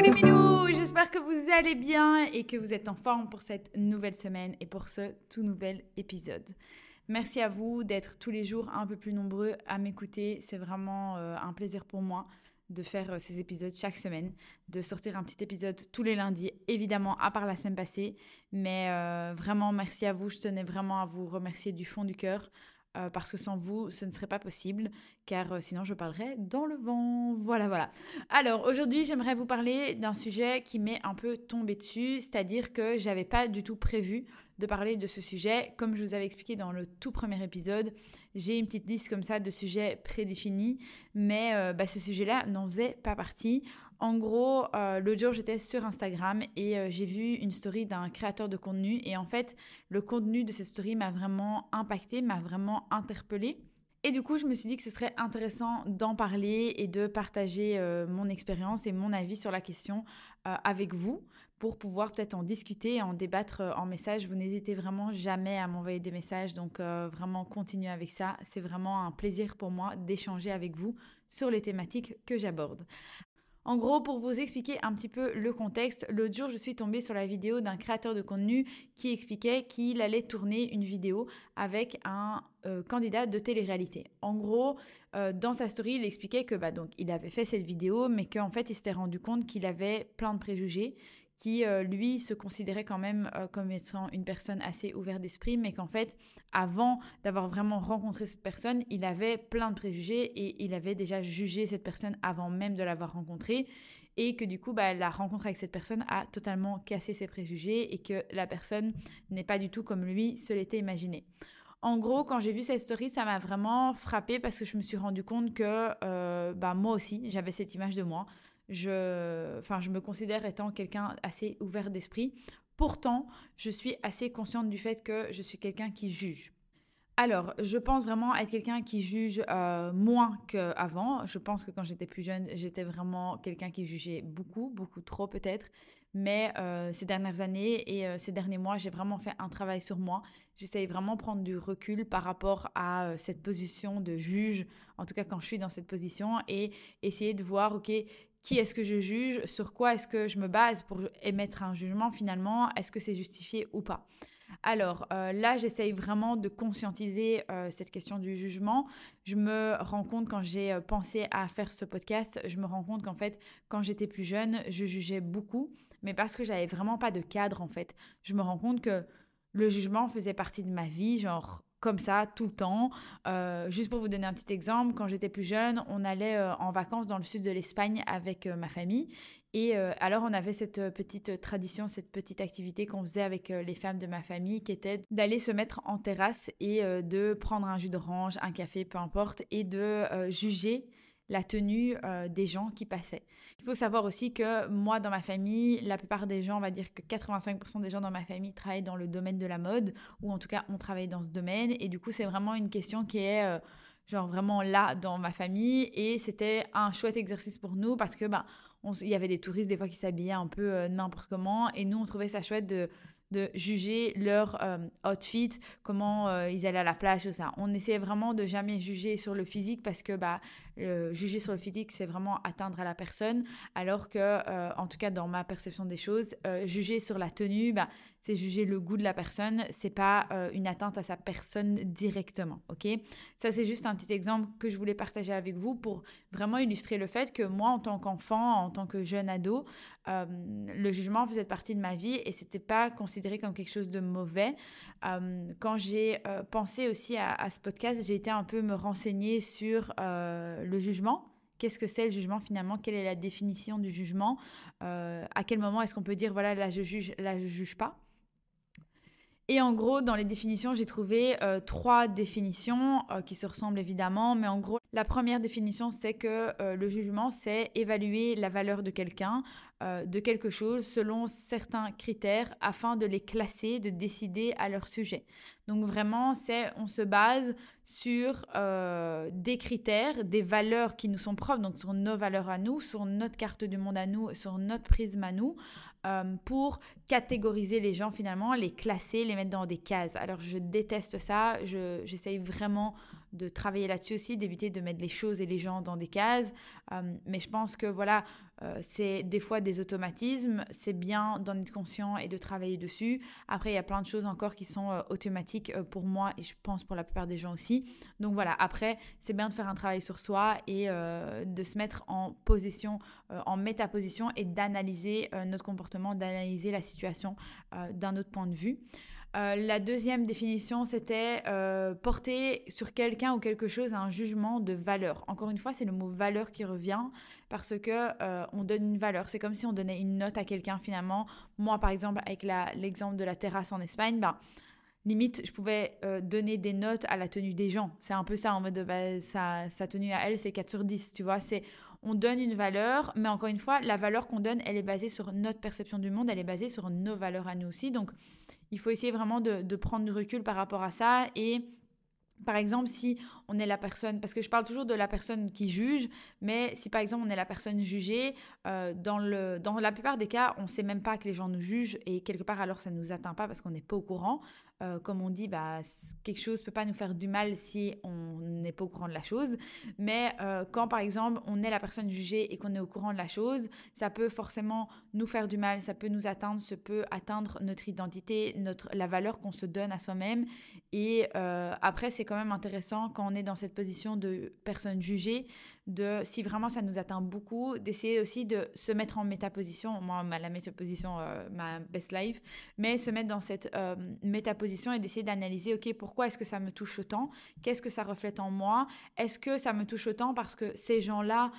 les minous, j'espère que vous allez bien et que vous êtes en forme pour cette nouvelle semaine et pour ce tout nouvel épisode. Merci à vous d'être tous les jours un peu plus nombreux à m'écouter. C'est vraiment euh, un plaisir pour moi de faire euh, ces épisodes chaque semaine, de sortir un petit épisode tous les lundis, évidemment à part la semaine passée. Mais euh, vraiment, merci à vous. Je tenais vraiment à vous remercier du fond du cœur. Parce que sans vous, ce ne serait pas possible, car sinon je parlerais dans le vent. Voilà, voilà. Alors aujourd'hui, j'aimerais vous parler d'un sujet qui m'est un peu tombé dessus, c'est-à-dire que j'avais pas du tout prévu de parler de ce sujet. Comme je vous avais expliqué dans le tout premier épisode, j'ai une petite liste comme ça de sujets prédéfinis, mais euh, bah, ce sujet-là n'en faisait pas partie. En gros, euh, l'autre jour, j'étais sur Instagram et euh, j'ai vu une story d'un créateur de contenu. Et en fait, le contenu de cette story m'a vraiment impacté, m'a vraiment interpellé. Et du coup, je me suis dit que ce serait intéressant d'en parler et de partager mon expérience et mon avis sur la question avec vous pour pouvoir peut-être en discuter et en débattre euh, en message. Vous n'hésitez vraiment jamais à m'envoyer des messages, donc euh, vraiment continuez avec ça. C'est vraiment un plaisir pour moi d'échanger avec vous sur les thématiques que j'aborde. En gros, pour vous expliquer un petit peu le contexte, l'autre jour, je suis tombée sur la vidéo d'un créateur de contenu qui expliquait qu'il allait tourner une vidéo avec un euh, candidat de télé-réalité. En gros, dans sa story, il expliquait que bah, donc, il avait fait cette vidéo, mais qu'en fait, il s'était rendu compte qu'il avait plein de préjugés qui, euh, lui, se considérait quand même euh, comme étant une personne assez ouverte d'esprit, mais qu'en fait, avant d'avoir vraiment rencontré cette personne, il avait plein de préjugés et il avait déjà jugé cette personne avant même de l'avoir rencontrée. Et que du coup, bah, la rencontre avec cette personne a totalement cassé ses préjugés et que la personne n'est pas du tout comme lui se l'était imaginé. En gros, quand j'ai vu cette story, ça m'a vraiment frappé parce que je me suis rendu compte que euh, bah, moi aussi, j'avais cette image de moi je, enfin, je me considère étant quelqu'un assez ouvert d'esprit. Pourtant, je suis assez consciente du fait que je suis quelqu'un qui juge. Alors, je pense vraiment être quelqu'un qui juge euh, moins qu'avant. Je pense que quand j'étais plus jeune, j'étais vraiment quelqu'un qui jugeait beaucoup, beaucoup trop peut-être. Mais euh, ces dernières années et euh, ces derniers mois, j'ai vraiment fait un travail sur moi. J'essaye vraiment de prendre du recul par rapport à cette position de juge, en tout cas quand je suis dans cette position, et essayer de voir, ok, qui est-ce que je juge, sur quoi est-ce que je me base pour émettre un jugement finalement, est-ce que c'est justifié ou pas. Alors euh, là, j'essaye vraiment de conscientiser euh, cette question du jugement. Je me rends compte quand j'ai euh, pensé à faire ce podcast, je me rends compte qu'en fait, quand j'étais plus jeune, je jugeais beaucoup, mais parce que j'avais vraiment pas de cadre en fait. Je me rends compte que le jugement faisait partie de ma vie, genre comme ça tout le temps. Euh, juste pour vous donner un petit exemple, quand j'étais plus jeune, on allait euh, en vacances dans le sud de l'Espagne avec euh, ma famille. Et alors on avait cette petite tradition, cette petite activité qu'on faisait avec les femmes de ma famille qui était d'aller se mettre en terrasse et de prendre un jus d'orange, un café, peu importe, et de juger la tenue euh, des gens qui passaient. Il faut savoir aussi que moi, dans ma famille, la plupart des gens, on va dire que 85% des gens dans ma famille travaillent dans le domaine de la mode, ou en tout cas, on travaille dans ce domaine. Et du coup, c'est vraiment une question qui est... Euh, genre vraiment là dans ma famille et c'était un chouette exercice pour nous parce que bah y avait des touristes des fois qui s'habillaient un peu euh, n'importe comment et nous on trouvait ça chouette de de juger leur euh, outfit, comment euh, ils allaient à la plage, tout ça. On essayait vraiment de jamais juger sur le physique parce que bah, juger sur le physique, c'est vraiment atteindre à la personne, alors que, euh, en tout cas dans ma perception des choses, juger sur la tenue, bah, c'est juger le goût de la personne, c'est pas une atteinte à sa personne directement, ok? Ça, c'est juste un petit exemple que je voulais partager avec vous pour vraiment illustrer le fait que moi, en tant qu'enfant, en tant que jeune ado, le jugement faisait partie de ma vie et c'était pas considéré comme quelque chose de mauvais. Euh, quand j'ai euh, pensé aussi à, ce podcast, j'ai été un peu me renseigner sur euh, le jugement. Qu'est-ce que c'est le jugement finalement? Quelle est la définition du jugement? À quel moment est-ce qu'on peut dire voilà là je juge, là je juge pas? Et en gros, dans les définitions, j'ai trouvé trois définitions qui se ressemblent évidemment, mais en gros, la première définition, c'est que le jugement, c'est évaluer la valeur de quelqu'un euh, de quelque chose selon certains critères afin de les classer, de décider à leur sujet. Donc vraiment, c'est on se base sur euh, des critères, des valeurs qui nous sont propres, donc sur nos valeurs à nous, sur notre carte du monde à nous, sur notre prisme à nous, euh, pour catégoriser les gens finalement, les classer, les mettre dans des cases. Alors je déteste ça, j'essaye vraiment de travailler là-dessus aussi, d'éviter de mettre les choses et les gens dans des cases. Euh, mais je pense que voilà, euh, c'est des fois des automatismes. C'est bien d'en être conscient et de travailler dessus. Après, il y a plein de choses encore qui sont euh, automatiques pour moi et je pense pour la plupart des gens aussi. Donc voilà, après, c'est bien de faire un travail sur soi et de se mettre en position, en métaposition et d'analyser notre comportement, d'analyser la situation d'un autre point de vue. Euh, la deuxième définition, c'était euh, porter sur quelqu'un ou quelque chose un jugement de valeur. Encore une fois, c'est le mot valeur qui revient parce que euh, on donne une valeur. C'est comme si on donnait une note à quelqu'un finalement. Moi, par exemple, avec l'exemple de la terrasse en Espagne, ben, limite, je pouvais donner des notes à la tenue des gens. C'est un peu ça en mode, bah, sa, sa tenue à elle, c'est 4 sur 10, tu vois. C'est on donne une valeur, mais encore une fois, la valeur qu'on donne, elle est basée sur notre perception du monde, elle est basée sur nos valeurs à nous aussi. Donc, il faut essayer vraiment de, prendre du recul par rapport à ça et par exemple, si on est la personne, parce que je parle toujours de la personne qui juge, mais si par exemple on est la personne jugée, euh, dans, le, dans la plupart des cas, on ne sait même pas que les gens nous jugent et quelque part alors ça ne nous atteint pas parce qu'on n'est pas au courant. Euh, comme on dit, bah, quelque chose ne peut pas nous faire du mal si on n'est pas au courant de la chose. Mais euh, quand, par exemple, on est la personne jugée et qu'on est au courant de la chose, ça peut forcément nous faire du mal, ça peut nous atteindre, ça peut atteindre notre identité, notre, la valeur qu'on se donne à soi-même. Et euh, après, c'est quand même intéressant quand on est dans cette position de personne jugée, de, si vraiment ça nous atteint beaucoup, d'essayer aussi de se mettre en métaposition, moi la métaposition, euh, ma best life, mais se mettre dans cette euh, métaposition et d'essayer d'analyser, ok, pourquoi est-ce que ça me touche autant? Qu'est-ce que ça reflète en moi? Est-ce que ça me touche autant parce que ces gens-là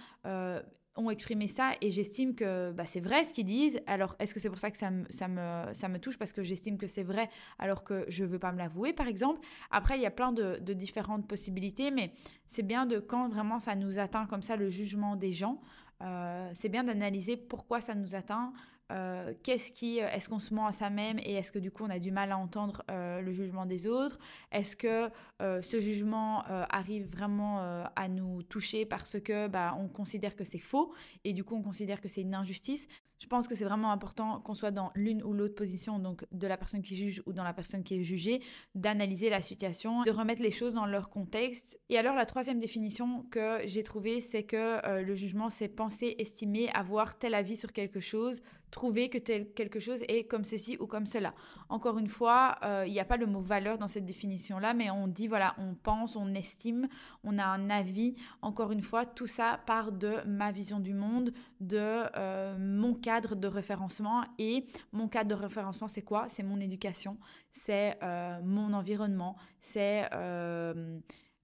ont exprimé ça et j'estime que bah, c'est vrai ce qu'ils disent. Alors, est-ce que c'est pour ça que ça me, ça me, ça me touche parce que j'estime que c'est vrai alors que je veux pas me l'avouer, par exemple? Après, il y a plein de, de différentes possibilités, mais c'est bien de quand vraiment ça nous atteint comme ça le jugement des gens. Euh, c'est bien d'analyser pourquoi ça nous atteint, euh, qu'est-ce qui, euh, est-ce qu'on se ment à ça même et est-ce que du coup on a du mal à entendre euh, le jugement des autres? Est-ce que ce jugement arrive vraiment à nous toucher parce que bah, on considère que c'est faux et du coup on considère que c'est une injustice? Je pense que c'est vraiment important qu'on soit dans l'une ou l'autre position, donc de la personne qui juge ou dans la personne qui est jugée, d'analyser la situation, de remettre les choses dans leur contexte. Et alors la troisième définition que j'ai trouvée, c'est que le jugement, c'est penser, estimer, avoir tel avis sur quelque chose trouver que tel quelque chose est comme ceci ou comme cela. Encore une fois, euh, il n'y a pas le mot valeur dans cette définition-là, mais on dit, voilà, on pense, on estime, on a un avis. Encore une fois, tout ça part de ma vision du monde, de euh, mon cadre de référencement. Et mon cadre de référencement, c'est quoi? C'est mon éducation, c'est euh, mon environnement, c'est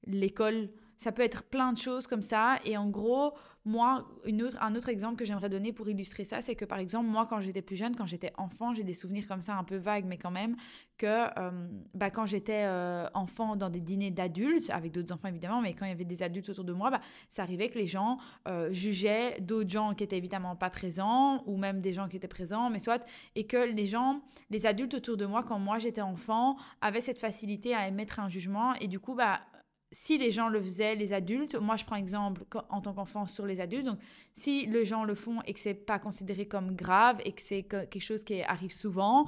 l'école. Ça peut être plein de choses comme ça. Et en gros, moi, une autre, un autre exemple que j'aimerais donner pour illustrer ça, c'est que par exemple, moi, quand j'étais plus jeune, quand j'étais enfant, j'ai des souvenirs comme ça un peu vagues, mais quand même, que euh, bah, quand j'étais euh, enfant dans des dîners d'adultes, avec d'autres enfants évidemment, mais quand il y avait des adultes autour de moi, bah, ça arrivait que les gens euh, jugeaient d'autres gens qui étaient évidemment pas présents, ou même des gens qui étaient présents, mais soit, et que les gens, les adultes autour de moi, quand moi j'étais enfant, avaient cette facilité à émettre un jugement, et du coup, bah, si les gens le faisaient, les adultes, moi je prends exemple en tant qu'enfant sur les adultes, donc si les gens le font et que c'est pas considéré comme grave et que c'est quelque chose qui arrive souvent,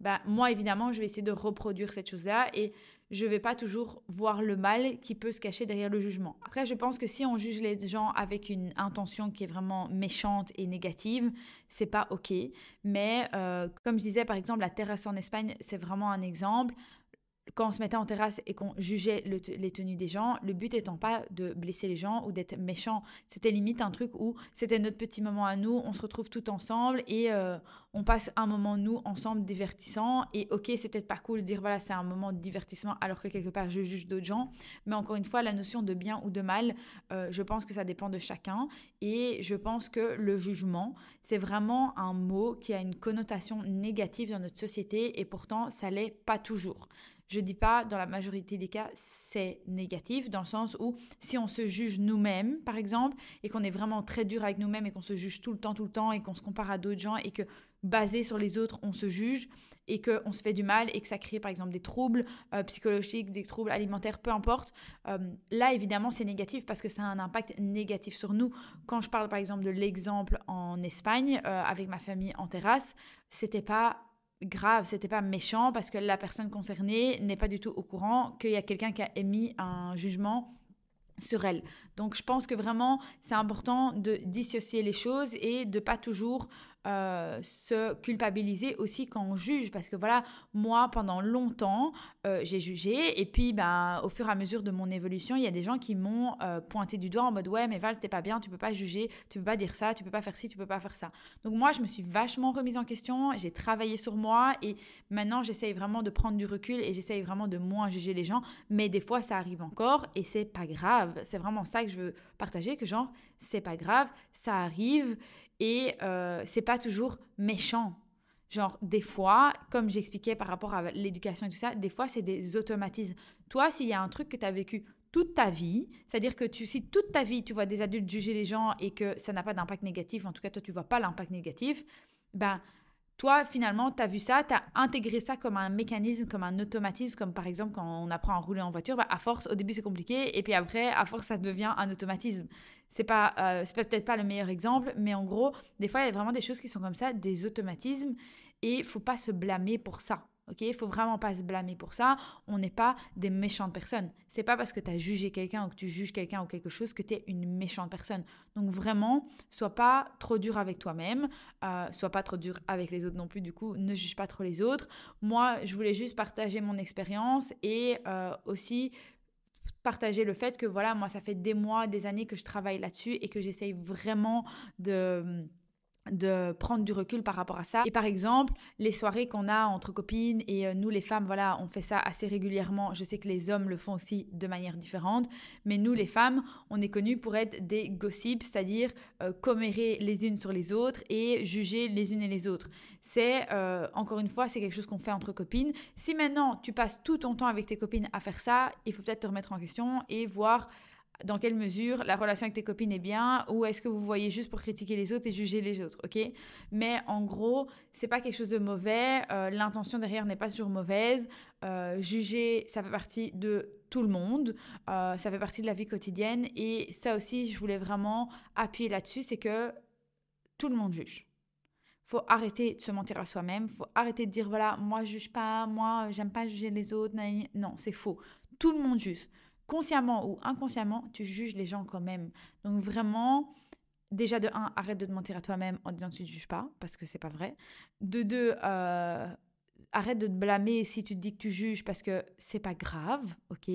bah, moi évidemment je vais essayer de reproduire cette chose-là et je vais pas toujours voir le mal qui peut se cacher derrière le jugement. Après je pense que si on juge les gens avec une intention qui est vraiment méchante et négative, c'est pas ok. Mais euh, comme je disais par exemple la terrasse en Espagne, c'est vraiment un exemple quand on se mettait en terrasse et qu'on jugeait les tenues des gens, le but étant pas de blesser les gens ou d'être méchant. C'était limite un truc où c'était notre petit moment à nous, on se retrouve tout ensemble et euh, on passe un moment nous ensemble divertissant. Et ok, c'est peut-être pas cool de dire voilà, c'est un moment de divertissement alors que quelque part je juge d'autres gens. Mais encore une fois, la notion de bien ou de mal, euh, je pense que ça dépend de chacun. Et je pense que le jugement, c'est vraiment un mot qui a une connotation négative dans notre société et pourtant ça l'est pas toujours. Je dis pas dans la majorité des cas c'est négatif dans le sens où si on se juge nous-mêmes par exemple et qu'on est vraiment très dur avec nous-mêmes et qu'on se juge tout le temps tout le temps et qu'on se compare à d'autres gens et que basé sur les autres on se juge et qu'on se fait du mal et que ça crée par exemple des troubles euh, psychologiques, des troubles alimentaires, peu importe. Euh, là évidemment c'est négatif parce que ça a un impact négatif sur nous. Quand je parle par exemple de l'exemple en Espagne euh, avec ma famille en terrasse, c'était pas grave, c'était pas méchant parce que la personne concernée n'est pas du tout au courant qu'il y a quelqu'un qui a émis un jugement sur elle. Donc je pense que vraiment c'est important de dissocier les choses et de pas toujours euh, se culpabiliser aussi quand on juge. Parce que voilà, moi, pendant longtemps, euh, j'ai jugé. Et puis, ben, au fur et à mesure de mon évolution, il y a des gens qui m'ont euh, pointé du doigt en mode Ouais, mais Val, t'es pas bien, tu peux pas juger, tu peux pas dire ça, tu peux pas faire ci, tu peux pas faire ça. Donc, moi, je me suis vachement remise en question. J'ai travaillé sur moi. Et maintenant, j'essaye vraiment de prendre du recul et j'essaye vraiment de moins juger les gens. Mais des fois, ça arrive encore et c'est pas grave. C'est vraiment ça que je veux partager. Que genre, c'est pas grave, ça arrive et euh, c'est pas toujours méchant. Genre, des fois, comme j'expliquais par rapport à l'éducation et tout ça, des fois, c'est des automatismes. Toi, s'il y a un truc que tu as vécu toute ta vie, c'est-à-dire que tu, si toute ta vie, tu vois des adultes juger les gens et que ça n'a pas d'impact négatif, en tout cas, toi, tu vois pas l'impact négatif, ben, toi, finalement, tu as vu ça, tu as intégré ça comme un mécanisme, comme un automatisme, comme par exemple quand on apprend à rouler en voiture, bah, à force, au début c'est compliqué, et puis après, à force, ça devient un automatisme. C'est pas, euh, c'est peut-être pas le meilleur exemple, mais en gros, des fois, il y a vraiment des choses qui sont comme ça, des automatismes, et il faut pas se blâmer pour ça. Ok, il faut vraiment pas se blâmer pour ça. On n'est pas des méchantes personnes. C'est pas parce que tu as jugé quelqu'un ou que tu juges quelqu'un ou quelque chose que tu es une méchante personne. Donc vraiment, sois pas trop dur avec toi-même, euh, sois pas trop dur avec les autres non plus. Du coup, ne juge pas trop les autres. Moi, je voulais juste partager mon expérience et euh, aussi partager le fait que voilà, moi, ça fait des mois, des années que je travaille là-dessus et que j'essaye vraiment de de prendre du recul par rapport à ça. Et par exemple, les soirées qu'on a entre copines et euh, nous les femmes, voilà, on fait ça assez régulièrement. Je sais que les hommes le font aussi de manière différente, mais nous les femmes, on est connus pour être des gossips, c'est-à-dire euh, commérer les unes sur les autres et juger les unes et les autres. C'est, euh, encore une fois, c'est quelque chose qu'on fait entre copines. Si maintenant tu passes tout ton temps avec tes copines à faire ça, il faut peut-être te remettre en question et voir dans quelle mesure la relation avec tes copines est bien ou est-ce que vous voyez juste pour critiquer les autres et juger les autres, ok? Mais en gros, c'est pas quelque chose de mauvais. Euh, l'intention derrière n'est pas toujours mauvaise. Euh, juger, ça fait partie de tout le monde. Euh, ça fait partie de la vie quotidienne et ça aussi, je voulais vraiment appuyer là-dessus, c'est que tout le monde juge. Faut arrêter de se mentir à soi-même. Faut arrêter de dire voilà, moi je juge pas, moi j'aime pas juger les autres. Non, c'est faux. Tout le monde juge consciemment ou inconsciemment, tu juges les gens quand même. Donc vraiment, déjà de un, arrête de te mentir à toi-même en disant que tu ne juges pas, parce que c'est pas vrai. De deux, euh, arrête de te blâmer si tu te dis que tu juges parce que c'est pas grave, ok?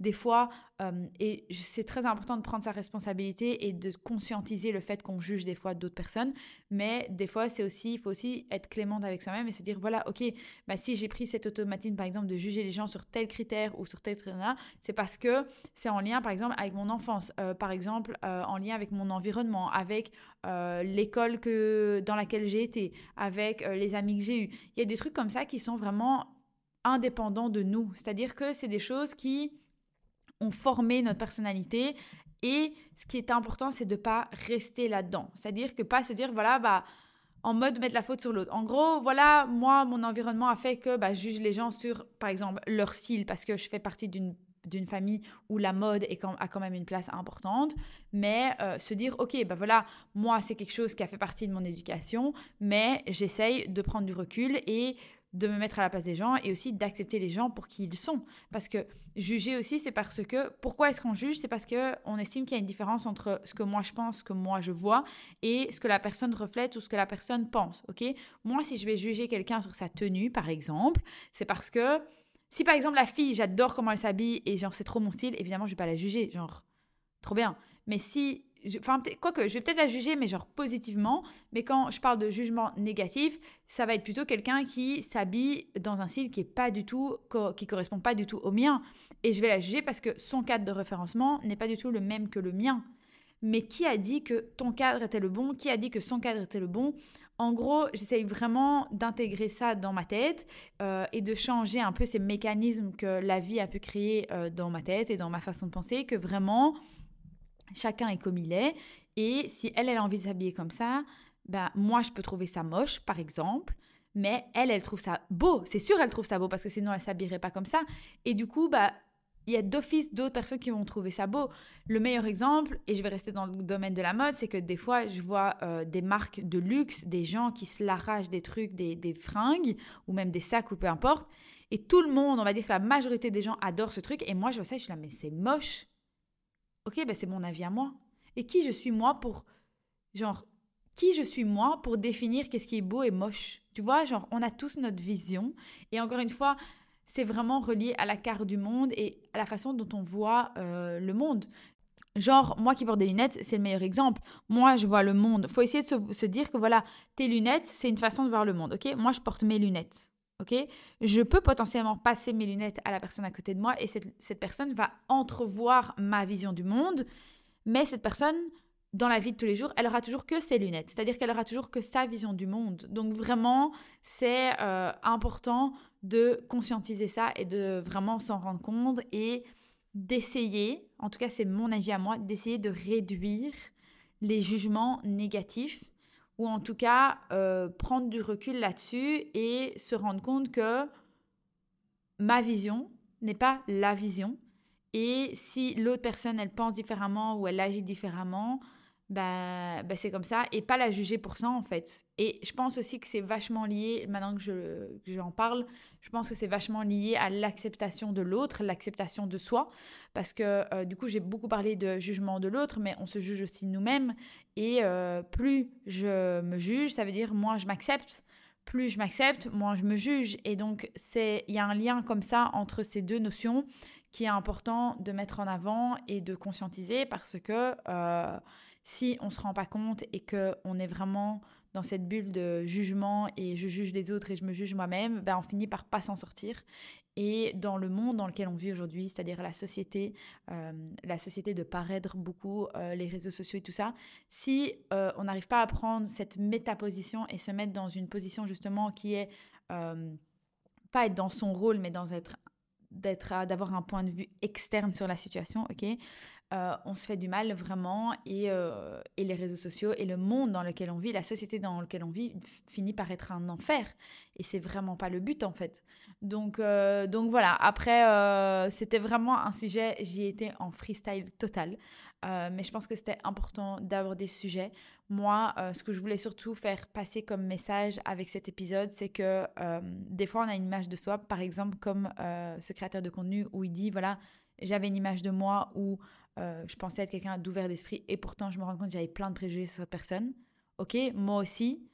Des fois, euh, et c'est très important de prendre sa responsabilité et de conscientiser le fait qu'on juge des fois d'autres personnes, mais des fois, c'est aussi, il faut aussi être clémente avec soi-même et se dire, voilà, ok, bah, si j'ai pris cet automatisme, par exemple, de juger les gens sur tel critère ou sur tel critère, c'est parce que c'est en lien, par exemple, avec mon enfance, euh, par exemple, euh, en lien avec mon environnement, avec l'école que dans laquelle j'ai été, avec les amis que j'ai eus. Il y a des trucs comme ça qui sont vraiment indépendants de nous. C'est-à-dire que c'est des choses qui ont formé notre personnalité et ce qui est important, c'est de pas rester là-dedans. C'est-à-dire que pas se dire, voilà, bah, en mode mettre la faute sur l'autre. En gros, voilà, moi, mon environnement a fait que bah, je juge les gens sur, par exemple, leur style, parce que je fais partie d'une d'une famille où la mode a quand même une place importante, mais euh, se dire, ok, bah voilà, moi, c'est quelque chose qui a fait partie de mon éducation, mais j'essaye de prendre du recul et de me mettre à la place des gens et aussi d'accepter les gens pour qui ils sont. Parce que juger aussi, c'est parce que pourquoi est-ce qu'on juge? C'est parce que on estime qu'il y a une différence entre ce que moi je pense, ce que moi je vois et ce que la personne reflète ou ce que la personne pense. Ok? Moi, si je vais juger quelqu'un sur sa tenue, par exemple, c'est parce que si par exemple la fille, j'adore comment elle s'habille et genre c'est trop mon style, évidemment je vais pas la juger, genre trop bien. Mais si Enfin, quoique, je vais peut-être la juger, mais genre positivement. Mais quand je parle de jugement négatif, ça va être plutôt quelqu'un qui s'habille dans un style qui est pas du tout, qui correspond pas du tout au mien. Et je vais la juger parce que son cadre de référencement n'est pas du tout le même que le mien. Mais qui a dit que ton cadre était le bon? Qui a dit que son cadre était le bon? En gros, j'essaye vraiment d'intégrer ça dans ma tête euh, et de changer un peu ces mécanismes que la vie a pu créer euh, dans ma tête et dans ma façon de penser, que vraiment, Chacun est comme il est. Et si elle, elle a envie de s'habiller comme ça, ben, moi, je peux trouver ça moche, par exemple. Mais elle, elle trouve ça beau. C'est sûr, elle trouve ça beau parce que sinon, elle s'habillerait pas comme ça. Et du coup, bah, il y a d'office d'autres personnes qui vont trouver ça beau. Le meilleur exemple, et je vais rester dans le domaine de la mode, c'est que des fois, je vois euh, des marques de luxe, des gens qui se l'arrachent des trucs, des, des, fringues, ou même des sacs, ou peu importe. Et tout le monde, on va dire que la majorité des gens adorent ce truc. Et moi, je vois ça, je suis là, mais c'est moche. Ok, ben c'est mon avis à moi. Et qui je suis moi pour, genre, qui je suis moi pour définir qu'est-ce qui est beau et moche? Tu vois, genre, on a tous notre vision. Et encore une fois, c'est vraiment relié à la carte du monde et à la façon dont on voit euh, le monde. Genre, moi qui porte des lunettes, c'est le meilleur exemple. Moi, je vois le monde. faut essayer de se, dire que voilà, tes lunettes, c'est une façon de voir le monde, ok? Moi, je porte mes lunettes, ok? Je peux potentiellement passer mes lunettes à la personne à côté de moi et cette, cette personne va entrevoir ma vision du monde, mais cette personne, dans la vie de tous les jours, elle aura toujours que ses lunettes, c'est-à-dire qu'elle aura toujours que sa vision du monde. Donc vraiment, c'est euh, important de conscientiser ça et de vraiment s'en rendre compte et d'essayer, en tout cas c'est mon avis à moi, d'essayer de réduire les jugements négatifs ou en tout cas euh, prendre du recul là-dessus et se rendre compte que ma vision n'est pas la vision. Et si l'autre personne, elle pense différemment ou elle agit différemment, bah, bah, c'est comme ça, et pas la juger pour ça en fait. Et je pense aussi que c'est vachement lié, maintenant que, je, j'en parle, je pense que c'est vachement lié à l'acceptation de l'autre, l'acceptation de soi, parce que euh, du coup j'ai beaucoup parlé de jugement de l'autre, mais on se juge aussi nous-mêmes, et euh, plus je me juge, ça veut dire moins je m'accepte, plus je m'accepte, moins je me juge, et donc c'est il y a un lien comme ça entre ces deux notions qui est important de mettre en avant et de conscientiser, parce que... Euh, si on se rend pas compte et qu'on est vraiment dans cette bulle de jugement et je juge les autres et je me juge moi-même, ben on finit par pas s'en sortir. Et dans le monde dans lequel on vit aujourd'hui, c'est-à-dire la société, euh, la société de paraître beaucoup, euh, les réseaux sociaux et tout ça, si euh, on n'arrive pas à prendre cette métaposition et se mettre dans une position justement qui est pas être dans son rôle, mais dans être d'être d'avoir un point de vue externe sur la situation, ok euh, on se fait du mal vraiment euh, et, les réseaux sociaux et le monde dans lequel on vit, la société dans laquelle on vit finit par être un enfer et c'est vraiment pas le but en fait. Donc, euh, donc voilà, après c'était vraiment un sujet, j'y étais en freestyle total, mais je pense que c'était important d'aborder ce sujet. Moi, ce que je voulais surtout faire passer comme message avec cet épisode, c'est que des fois on a une image de soi, par exemple comme ce créateur de contenu où il dit voilà, j'avais une image de moi où euh, je pensais être quelqu'un d'ouvert d'esprit et pourtant je me rends compte que j'avais plein de préjugés sur cette personne. Ok, moi aussi,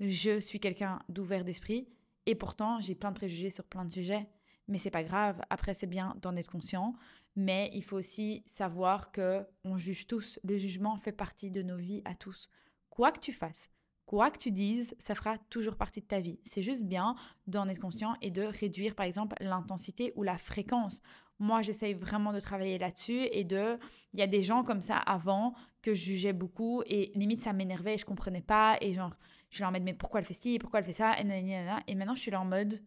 je suis quelqu'un d'ouvert d'esprit et pourtant j'ai plein de préjugés sur plein de sujets. Mais c'est pas grave. Après, c'est bien d'en être conscient, mais il faut aussi savoir que on juge tous. Le jugement fait partie de nos vies à tous. Quoi que tu fasses, quoi que tu dises, ça fera toujours partie de ta vie. C'est juste bien d'en être conscient et de réduire, par exemple, l'intensité ou la fréquence. Moi, j'essaye vraiment de travailler là-dessus et de. Il y a des gens comme ça avant que je jugeais beaucoup et limite ça m'énervait et je comprenais pas et genre, je suis là en mode, mais pourquoi elle fait ci, pourquoi elle fait ça, et, et maintenant je suis là en mode,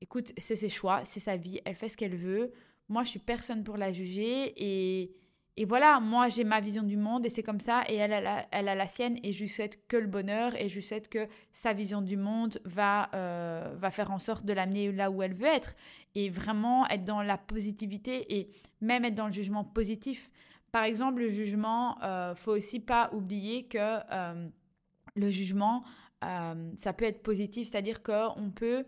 écoute, c'est ses choix, c'est sa vie, elle fait ce qu'elle veut. Moi, je suis personne pour la juger et et voilà, moi j'ai ma vision du monde et c'est comme ça, et elle a, la, elle a la sienne, et je lui souhaite que le bonheur, et je lui souhaite que sa vision du monde va, euh, va faire en sorte de l'amener là où elle veut être, et vraiment être dans la positivité, et même être dans le jugement positif. Par exemple, le jugement, euh, faut aussi pas oublier que euh, le jugement, euh, ça peut être positif, c'est-à-dire qu'on peut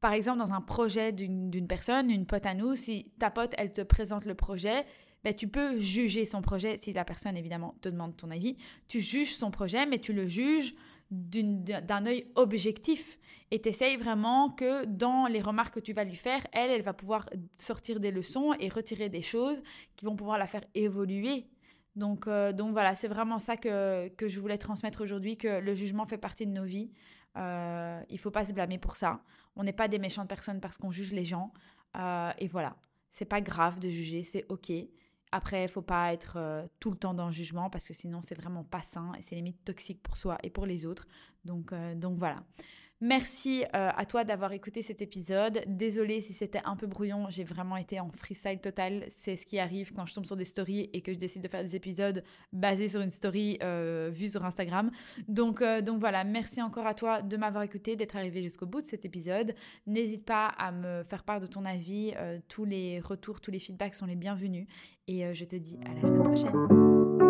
par exemple, dans un projet d'une personne, une pote à nous, si ta pote, elle te présente le projet, ben, tu peux juger son projet, si la personne évidemment te demande ton avis, tu juges son projet, mais tu le juges d'un œil objectif. Et tu essayes vraiment que dans les remarques que tu vas lui faire, elle, elle va pouvoir sortir des leçons et retirer des choses qui vont pouvoir la faire évoluer. Donc, euh, donc voilà, c'est vraiment ça que, que, je voulais transmettre aujourd'hui, que le jugement fait partie de nos vies. Euh, il faut pas se blâmer pour ça. On n'est pas des méchantes personnes parce qu'on juge les gens. Euh, et voilà, c'est pas grave de juger, c'est ok. Après, il faut pas être euh, tout le temps dans le jugement parce que sinon c'est vraiment pas sain et c'est limite toxique pour soi et pour les autres. Donc, euh, donc voilà. Merci euh, à toi d'avoir écouté cet épisode. Désolée si c'était un peu brouillon, j'ai vraiment été en freestyle total. C'est ce qui arrive quand je tombe sur des stories et que je décide de faire des épisodes basés sur une story euh, vue sur Instagram. Donc, euh, donc voilà, merci encore à toi de m'avoir écouté, d'être arrivé jusqu'au bout de cet épisode. N'hésite pas à me faire part de ton avis. tous les retours, tous les feedbacks sont les bienvenus. Et je te dis à la semaine prochaine.